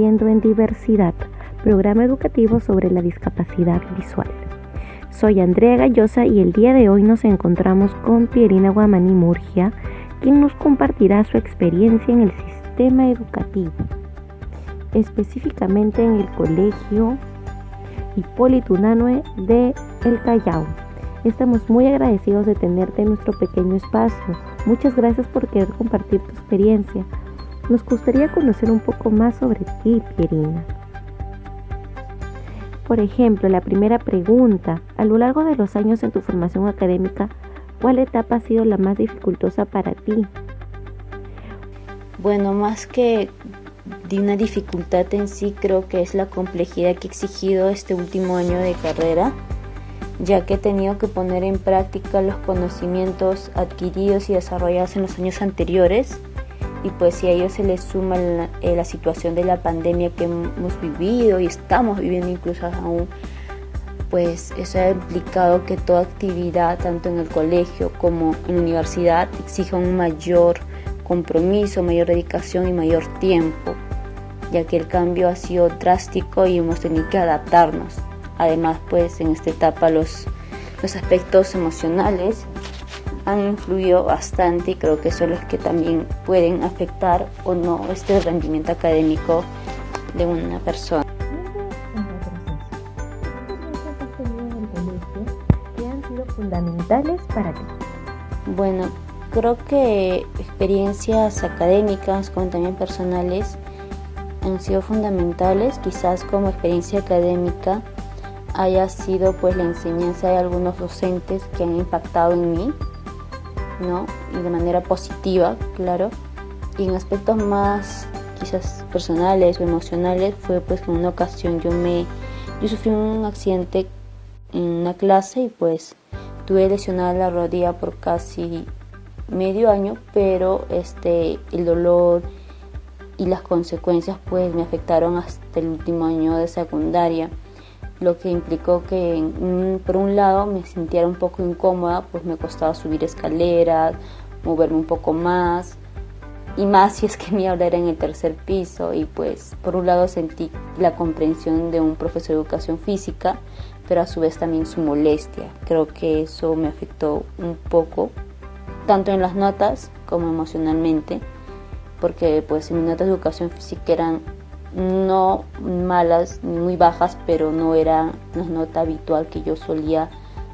Aprendiendo en Diversidad, programa educativo sobre la discapacidad visual. Soy Andrea Gallosa y el día de hoy nos encontramos con Pierina Guamani Murgia, quien nos compartirá su experiencia en el sistema educativo, específicamente en el Colegio Hipólito Unanue de El Callao. Estamos muy agradecidos de tenerte en nuestro pequeño espacio. Muchas gracias por querer compartir tu experiencia. Nos gustaría conocer un poco más sobre ti, Pierina. Por ejemplo, la primera pregunta, a lo largo de los años en tu formación académica, ¿cuál etapa ha sido la más dificultosa para ti? Bueno, más que de una dificultad en sí, creo que es la complejidad que he exigido este último año de carrera, ya que he tenido que poner en práctica los conocimientos adquiridos y desarrollados en los años anteriores y pues si a ellos se les suma eh, la, situación de la pandemia que hemos vivido y estamos viviendo incluso aún, pues eso ha implicado que toda actividad, tanto en el colegio como en la universidad, exija un mayor compromiso, mayor dedicación y mayor tiempo, ya que el cambio ha sido drástico y hemos tenido que adaptarnos. Además, pues en esta etapa los, los aspectos emocionales han influido bastante y creo que son los que también pueden afectar o no este rendimiento académico de una persona. ¿Qué han sido fundamentales para ti? Bueno, creo que experiencias académicas como también personales han sido fundamentales, quizás como experiencia académica haya sido pues la enseñanza de algunos docentes que han impactado en mí ¿no? Y de manera positiva, claro. Y en aspectos más quizás personales o emocionales fue pues que en una ocasión yo me yo sufrí un accidente en una clase y pues tuve lesionada la rodilla por casi medio año, pero este el dolor y las consecuencias pues me afectaron hasta el último año de secundaria lo que implicó que por un lado me sintiera un poco incómoda, pues me costaba subir escaleras, moverme un poco más, y más si es que mi aula era en el tercer piso, y pues por un lado sentí la comprensión de un profesor de educación física, pero a su vez también su molestia. Creo que eso me afectó un poco, tanto en las notas como emocionalmente, porque pues en mis notas de educación física eran no malas ni muy bajas, pero no era una nota habitual que yo solía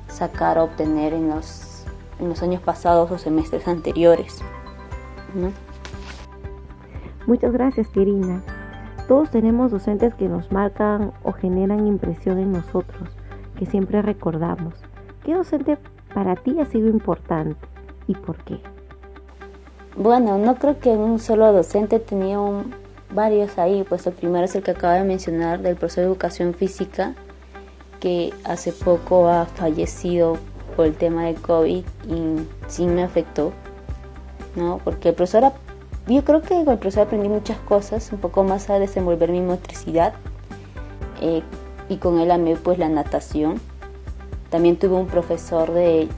sacar o obtener en los, en los años pasados o semestres anteriores. Muchas gracias, Pirina. Todos tenemos docentes que nos marcan o generan impresión en nosotros, que siempre recordamos. ¿Qué docente para ti ha sido importante y por qué? Bueno, no creo que un solo docente tenía un, varios ahí, pues el primero es el que acaba de mencionar del profesor de educación física, que hace poco ha fallecido por el tema de COVID y sí me afectó, ¿no? Porque el profesor, yo creo que con el profesor aprendí muchas cosas, un poco más a desenvolver mi motricidad eh, y con él amé pues la natación. También tuve un profesor de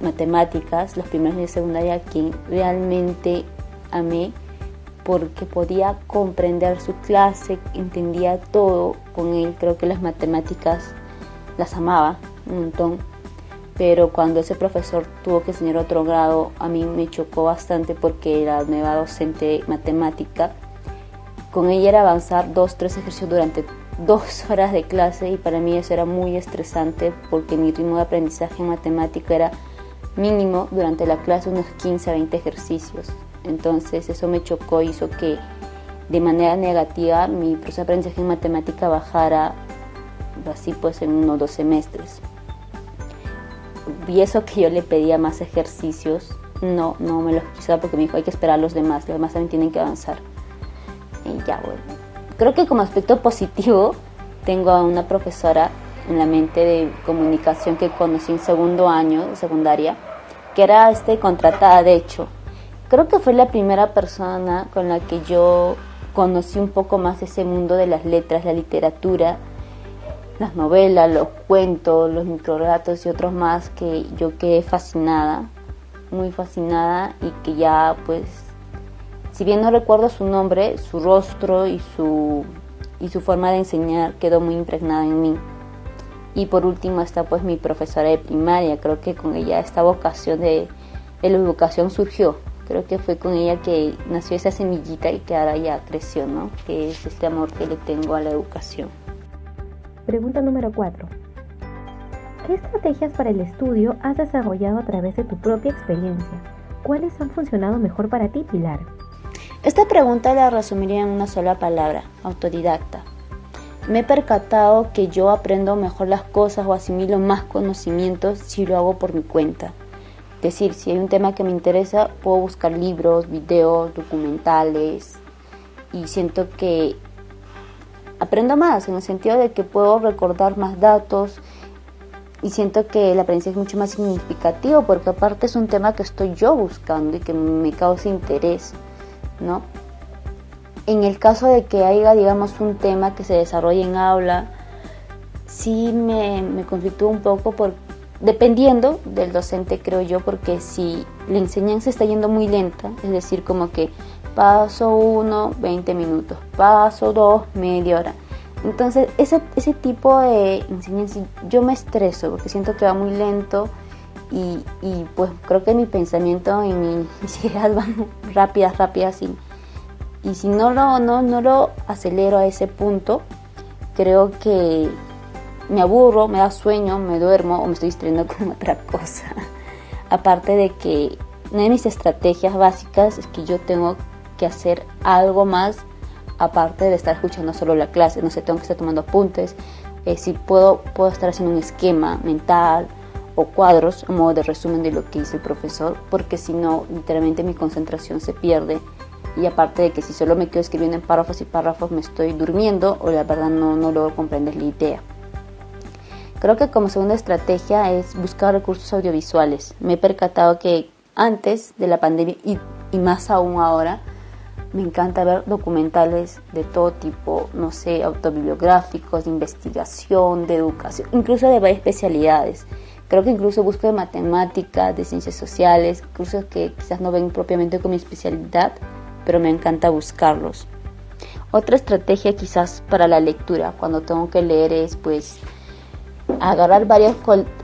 matemáticas, los primeros de secundaria, quien realmente amé porque podía comprender su clase, entendía todo con él, creo que las matemáticas las amaba un montón, pero cuando ese profesor tuvo que enseñar otro grado, a mí me chocó bastante porque era nueva docente matemática, con ella era avanzar dos, tres ejercicios durante dos horas de clase y para mí eso era muy estresante porque mi ritmo de aprendizaje en matemática era mínimo durante la clase unos 15 a 20 ejercicios. Entonces eso me chocó, hizo que de manera negativa mi proceso de aprendizaje en matemática bajara así pues en unos dos semestres. Y eso que yo le pedía más ejercicios, no, no me los quiso porque me dijo hay que esperar a los demás, los demás también tienen que avanzar. Y ya bueno. Creo que como aspecto positivo tengo a una profesora en la mente de comunicación que conocí en segundo año de secundaria, que era este contratada de hecho Creo que fue la primera persona con la que yo conocí un poco más ese mundo de las letras, la literatura, las novelas, los cuentos, los microrelatos y otros más que yo quedé fascinada, muy fascinada y que ya pues, si bien no recuerdo su nombre, su rostro y su y su forma de enseñar quedó muy impregnada en mí. Y por último está pues mi profesora de primaria, creo que con ella esta vocación de, de la educación surgió. Creo que fue con ella que nació esa semillita y que ahora ya creció, ¿no? Que es este amor que le tengo a la educación. Pregunta número 4. ¿Qué estrategias para el estudio has desarrollado a través de tu propia experiencia? ¿Cuáles han funcionado mejor para ti, Pilar? Esta pregunta la resumiría en una sola palabra, autodidacta. Me he percatado que yo aprendo mejor las cosas o asimilo más conocimientos si lo hago por mi cuenta. Decir, si hay un tema que me interesa, puedo buscar libros, videos, documentales y siento que aprendo más en el sentido de que puedo recordar más datos y siento que la aprendizaje es mucho más significativo porque aparte es un tema que estoy yo buscando y que me causa interés, ¿no? En el caso de que haya, digamos, un tema que se desarrolle en aula, sí me, me un poco por, dependiendo del docente, creo yo, porque si la enseñanza está yendo muy lenta, es decir, como que paso uno, 20 minutos, paso dos, media hora. Entonces, ese, ese tipo de enseñanza, yo me estreso porque siento que va muy lento y, y pues creo que mi pensamiento y mis ideas van rápidas, rápidas y, y si no lo, no, no lo acelero a ese punto, creo que me aburro, me da sueño, me duermo o me estoy distrayendo con otra cosa. Aparte de que una de mis estrategias básicas es que yo tengo que hacer algo más aparte de estar escuchando solo la clase, no sé, tengo que estar tomando apuntes, eh, si puedo, puedo estar haciendo un esquema mental o cuadros, un modo de resumen de lo que dice el profesor, porque si no, literalmente mi concentración se pierde. Y aparte de que si solo me quedo escribiendo en párrafos y párrafos me estoy durmiendo o la verdad no, no logro comprender la idea. Creo que como segunda estrategia es buscar recursos audiovisuales. Me he percatado que antes de la pandemia y, más aún ahora, me encanta ver documentales de todo tipo, no sé, autobiográficos, de investigación, de educación, incluso de varias especialidades. Creo que incluso busco de matemáticas, de ciencias sociales, cursos que quizás no ven propiamente con mi especialidad, pero me encanta buscarlos. Otra estrategia quizás para la lectura, cuando tengo que leer, es pues agarrar varios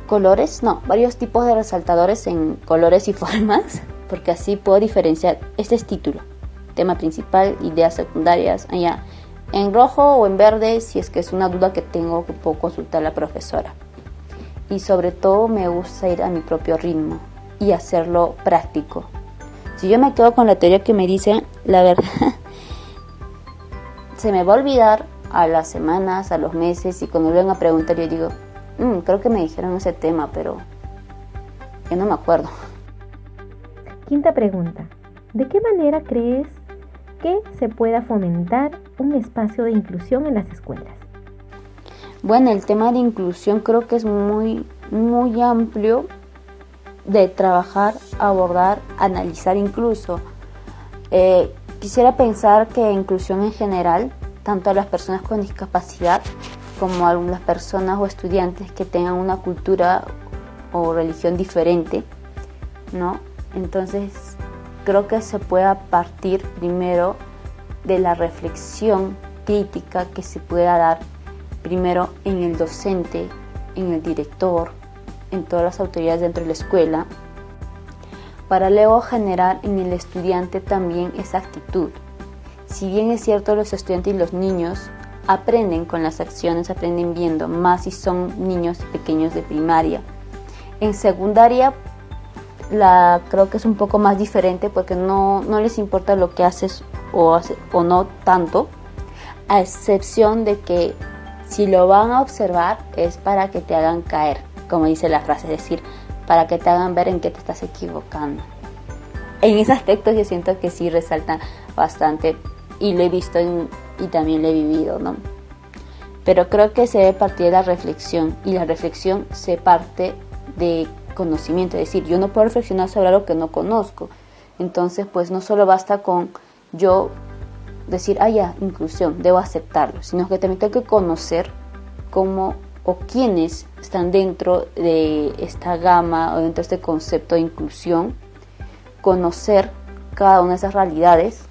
colores, no, varios tipos de resaltadores en colores y formas, porque así puedo diferenciar. Este es título tema principal, ideas secundarias, allá en rojo o en verde si es que es una duda que tengo que puedo consultar a la profesora. Y sobre todo me gusta ir a mi propio ritmo y hacerlo práctico. Si yo me quedo con la teoría que me dice, la verdad, se me va a olvidar a las semanas, a los meses y cuando vengan a preguntar yo digo, mm, creo que me dijeron ese tema, pero ya no me acuerdo. Quinta pregunta. ¿De qué manera crees que se pueda fomentar un espacio de inclusión en las escuelas? Bueno, el tema de inclusión creo que es muy, muy amplio de trabajar, abordar, analizar incluso. Eh, quisiera pensar que inclusión en general, tanto a las personas con discapacidad como a las personas o estudiantes que tengan una cultura o religión diferente, ¿no? Entonces, creo que se pueda partir primero de la reflexión crítica que se pueda dar primero en el docente, en el director, en todas las autoridades dentro de la escuela, para luego generar en el estudiante también esa actitud. Si bien es cierto los estudiantes y los niños aprenden con las acciones, aprenden viendo, más si son niños pequeños de primaria. En secundaria la creo que es un poco más diferente porque no, no les importa lo que haces o, hace, o no tanto, a excepción de que si lo van a observar es para que te hagan caer, como dice la frase, es decir, para que te hagan ver en qué te estás equivocando. En ese aspecto yo siento que sí resalta bastante y lo he visto y también lo he vivido, ¿no? Pero creo que se debe partir de la reflexión y la reflexión se parte de conocimiento, es decir, yo no puedo reflexionar sobre algo que no conozco. Entonces, pues no solo basta con yo decir, ah, ya, inclusión, debo aceptarlo, sino que también tengo que conocer cómo o quiénes están dentro de esta gama o dentro de este concepto de inclusión, conocer cada una de esas realidades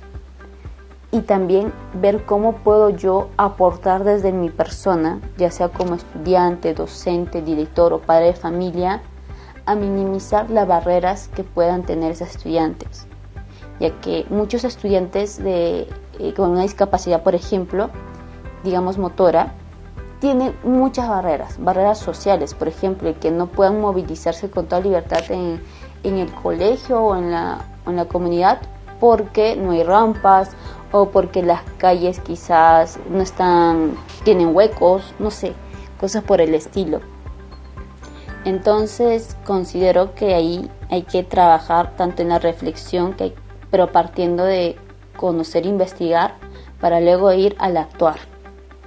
y también ver cómo puedo yo aportar desde mi persona, ya sea como estudiante, docente, director o padre de familia, a minimizar las barreras que puedan tener esos estudiantes, ya que muchos estudiantes de, eh, con una discapacidad, por ejemplo, digamos motora, tienen muchas barreras, barreras sociales, por ejemplo, que no puedan movilizarse con toda libertad en, en el colegio o en la, en la comunidad porque no hay rampas o porque las calles quizás no están, tienen huecos, no sé, cosas por el estilo. Entonces considero que ahí hay que trabajar tanto en la reflexión, que pero partiendo de conocer e investigar para luego ir al actuar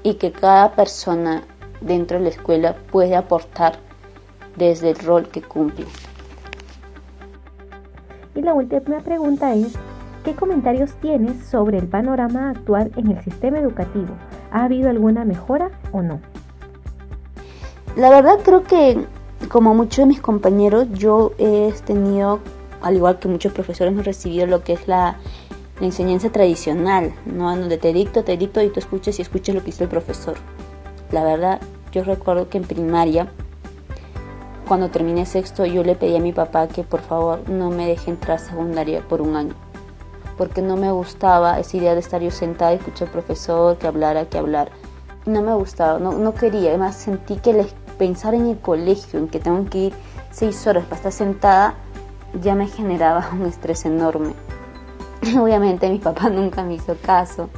y que cada persona dentro de la escuela puede aportar desde el rol que cumple. Y la última pregunta es, ¿Qué comentarios tienes sobre el panorama actual en el sistema educativo? ¿Ha habido alguna mejora o no? La verdad creo que como muchos de mis compañeros yo he tenido, al igual que muchos profesores, hemos recibido lo que es la, enseñanza tradicional, ¿no? Donde te dicto, te dicto y tú escuchas y escuchas lo que dice el profesor. La verdad, yo recuerdo que en primaria, cuando terminé sexto, yo le pedí a mi papá que por favor no me deje entrar a secundaria por un año porque no me gustaba esa idea de estar yo sentada y escuchar al profesor que hablara, que hablar. No me gustaba, no, no quería. Además sentí que pensar en el colegio, en que tengo que ir seis horas para estar sentada, ya me generaba un estrés enorme. Obviamente mi papá nunca me hizo caso.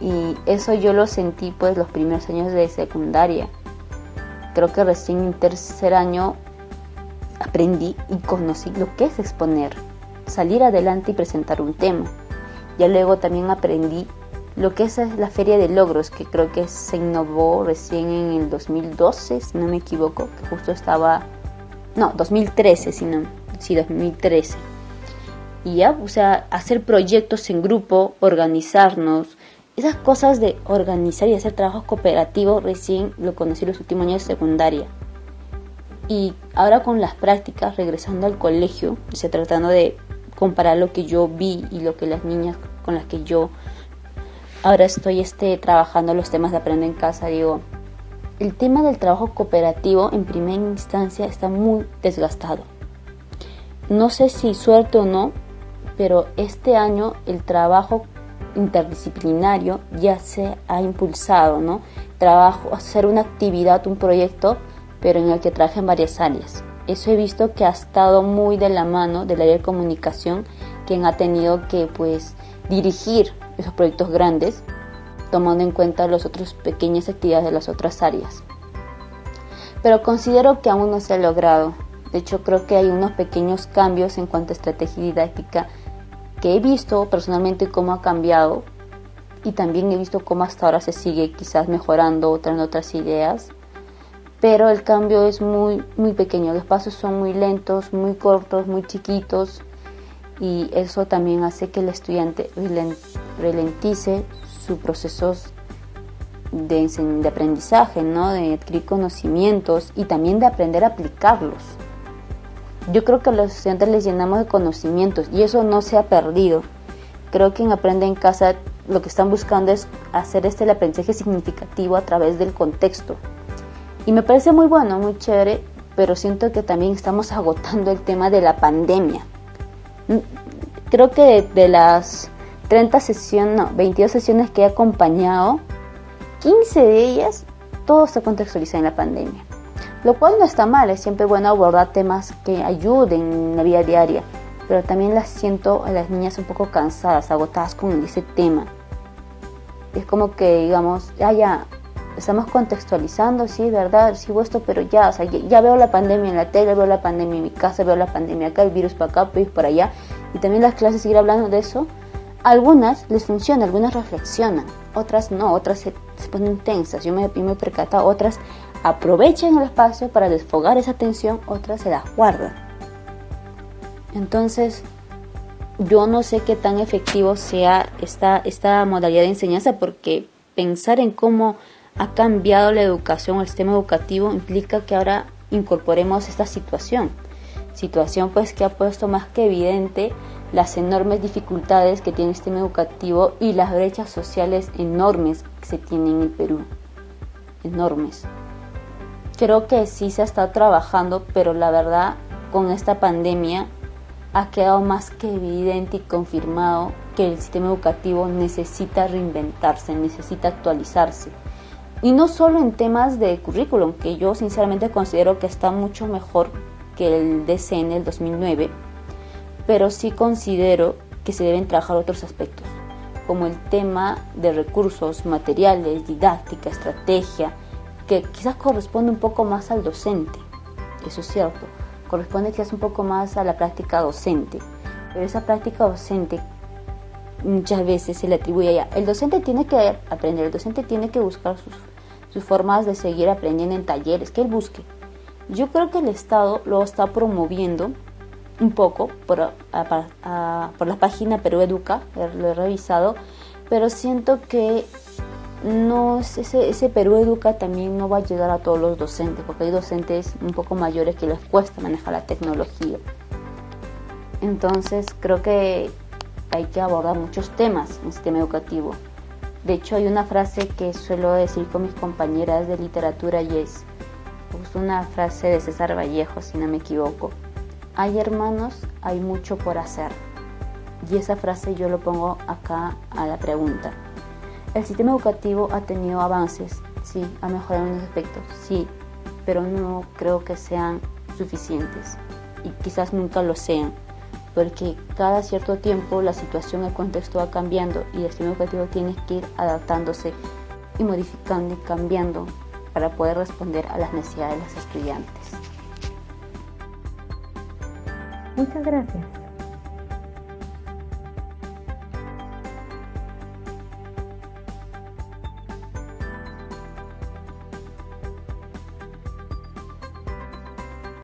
Y eso yo lo sentí pues los primeros años de secundaria. Creo que recién en tercer año aprendí y conocí lo que es exponer salir adelante y presentar un tema. Ya luego también aprendí lo que es la Feria de Logros, que creo que se innovó recién en el 2012, si no me equivoco, que justo estaba, no, 2013, si no, sí, 2013. Y ya, o sea, hacer proyectos en grupo, organizarnos, esas cosas de organizar y hacer trabajo cooperativo recién lo conocí los últimos años de secundaria. Y ahora con las prácticas, regresando al colegio, o sea, tratando de comparar lo que yo vi y lo que las niñas con las que yo ahora estoy este, trabajando los temas de aprender en casa, digo, el tema del trabajo cooperativo en primera instancia está muy desgastado. No sé si suerte o no, pero este año el trabajo interdisciplinario ya se ha impulsado, ¿no? Trabajo, hacer una actividad, un proyecto, pero en el que trabajen varias áreas. Eso he visto que ha estado muy de la mano del área de comunicación, quien ha tenido que pues dirigir esos proyectos grandes, tomando en cuenta las otras pequeñas actividades de las otras áreas. Pero considero que aún no se ha logrado. De hecho, creo que hay unos pequeños cambios en cuanto a estrategia didáctica que he visto personalmente cómo ha cambiado y también he visto cómo hasta ahora se sigue quizás mejorando, trayendo otras ideas pero el cambio es muy, muy pequeño, los pasos son muy lentos, muy cortos, muy chiquitos y eso también hace que el estudiante ralentice sus procesos de, aprendizaje, ¿no? de adquirir conocimientos y también de aprender a aplicarlos. Yo creo que a los estudiantes les llenamos de conocimientos y eso no se ha perdido. Creo que en Aprende en Casa lo que están buscando es hacer este el aprendizaje significativo a través del contexto, y me parece muy bueno, muy chévere, pero siento que también estamos agotando el tema de la pandemia. Mm, creo que de, las 30 sesiones, no, 22 sesiones que he acompañado, 15 de ellas, todo está contextualizado en la pandemia. Lo cual no está mal, es siempre bueno abordar temas que ayuden en la vida diaria, pero también las siento a las niñas un poco cansadas, agotadas con ese tema. Es como que, digamos, ya, ya, estamos contextualizando, sí, verdad, sí, esto, pero ya, o sea, ya, veo la pandemia en la tele, veo la pandemia en mi casa, veo la pandemia acá, el virus para acá, el virus para allá, y también las clases seguir hablando de eso. Algunas les funciona, algunas reflexionan, otras no, otras se, ponen tensas, yo me, yo me he percatado, otras aprovechan el espacio para desfogar esa tensión, otras se las guardan. Entonces, yo no sé qué tan efectivo sea esta, esta modalidad de enseñanza porque pensar en cómo ha cambiado la educación, el sistema educativo, implica que ahora incorporemos esta situación. Situación pues que ha puesto más que evidente las enormes dificultades que tiene el sistema educativo y las brechas sociales enormes que se tienen en el Perú. Enormes. Creo que sí se ha estado trabajando, pero la verdad con esta pandemia ha quedado más que evidente y confirmado que el sistema educativo necesita reinventarse, necesita actualizarse. Y no solo en temas de currículum, que yo sinceramente considero que está mucho mejor que el DCN del 2009, pero sí considero que se deben trabajar otros aspectos, como el tema de recursos, materiales, didáctica, estrategia, que quizás corresponde un poco más al docente, eso es cierto, corresponde quizás un poco más a la práctica docente, pero esa práctica docente muchas veces se le atribuye ya. El docente tiene que aprender, el docente tiene que buscar sus, sus formas de seguir aprendiendo en talleres, que él busque. Yo creo que el Estado lo está promoviendo un poco por, la página Perú Educa, lo he revisado, pero siento que no ese, ese Perú Educa también no va a llegar a todos los docentes, porque hay docentes un poco mayores que les cuesta manejar la tecnología. Entonces creo que hay que abordar muchos temas en el sistema educativo. De hecho hay una frase que suelo decir con mis compañeras de literatura y es, es una frase de César Vallejo, si no me equivoco. Hay hermanos, hay mucho por hacer. Y esa frase yo lo pongo acá a la pregunta. El sistema educativo ha tenido avances, sí, ha mejorado en unos aspectos, sí, pero no creo que sean suficientes y quizás nunca lo sean, porque cada cierto tiempo la situación, el contexto va cambiando y el sistema educativo tiene que ir adaptándose y modificando y cambiando para poder responder a las necesidades de los estudiantes. Muchas gracias.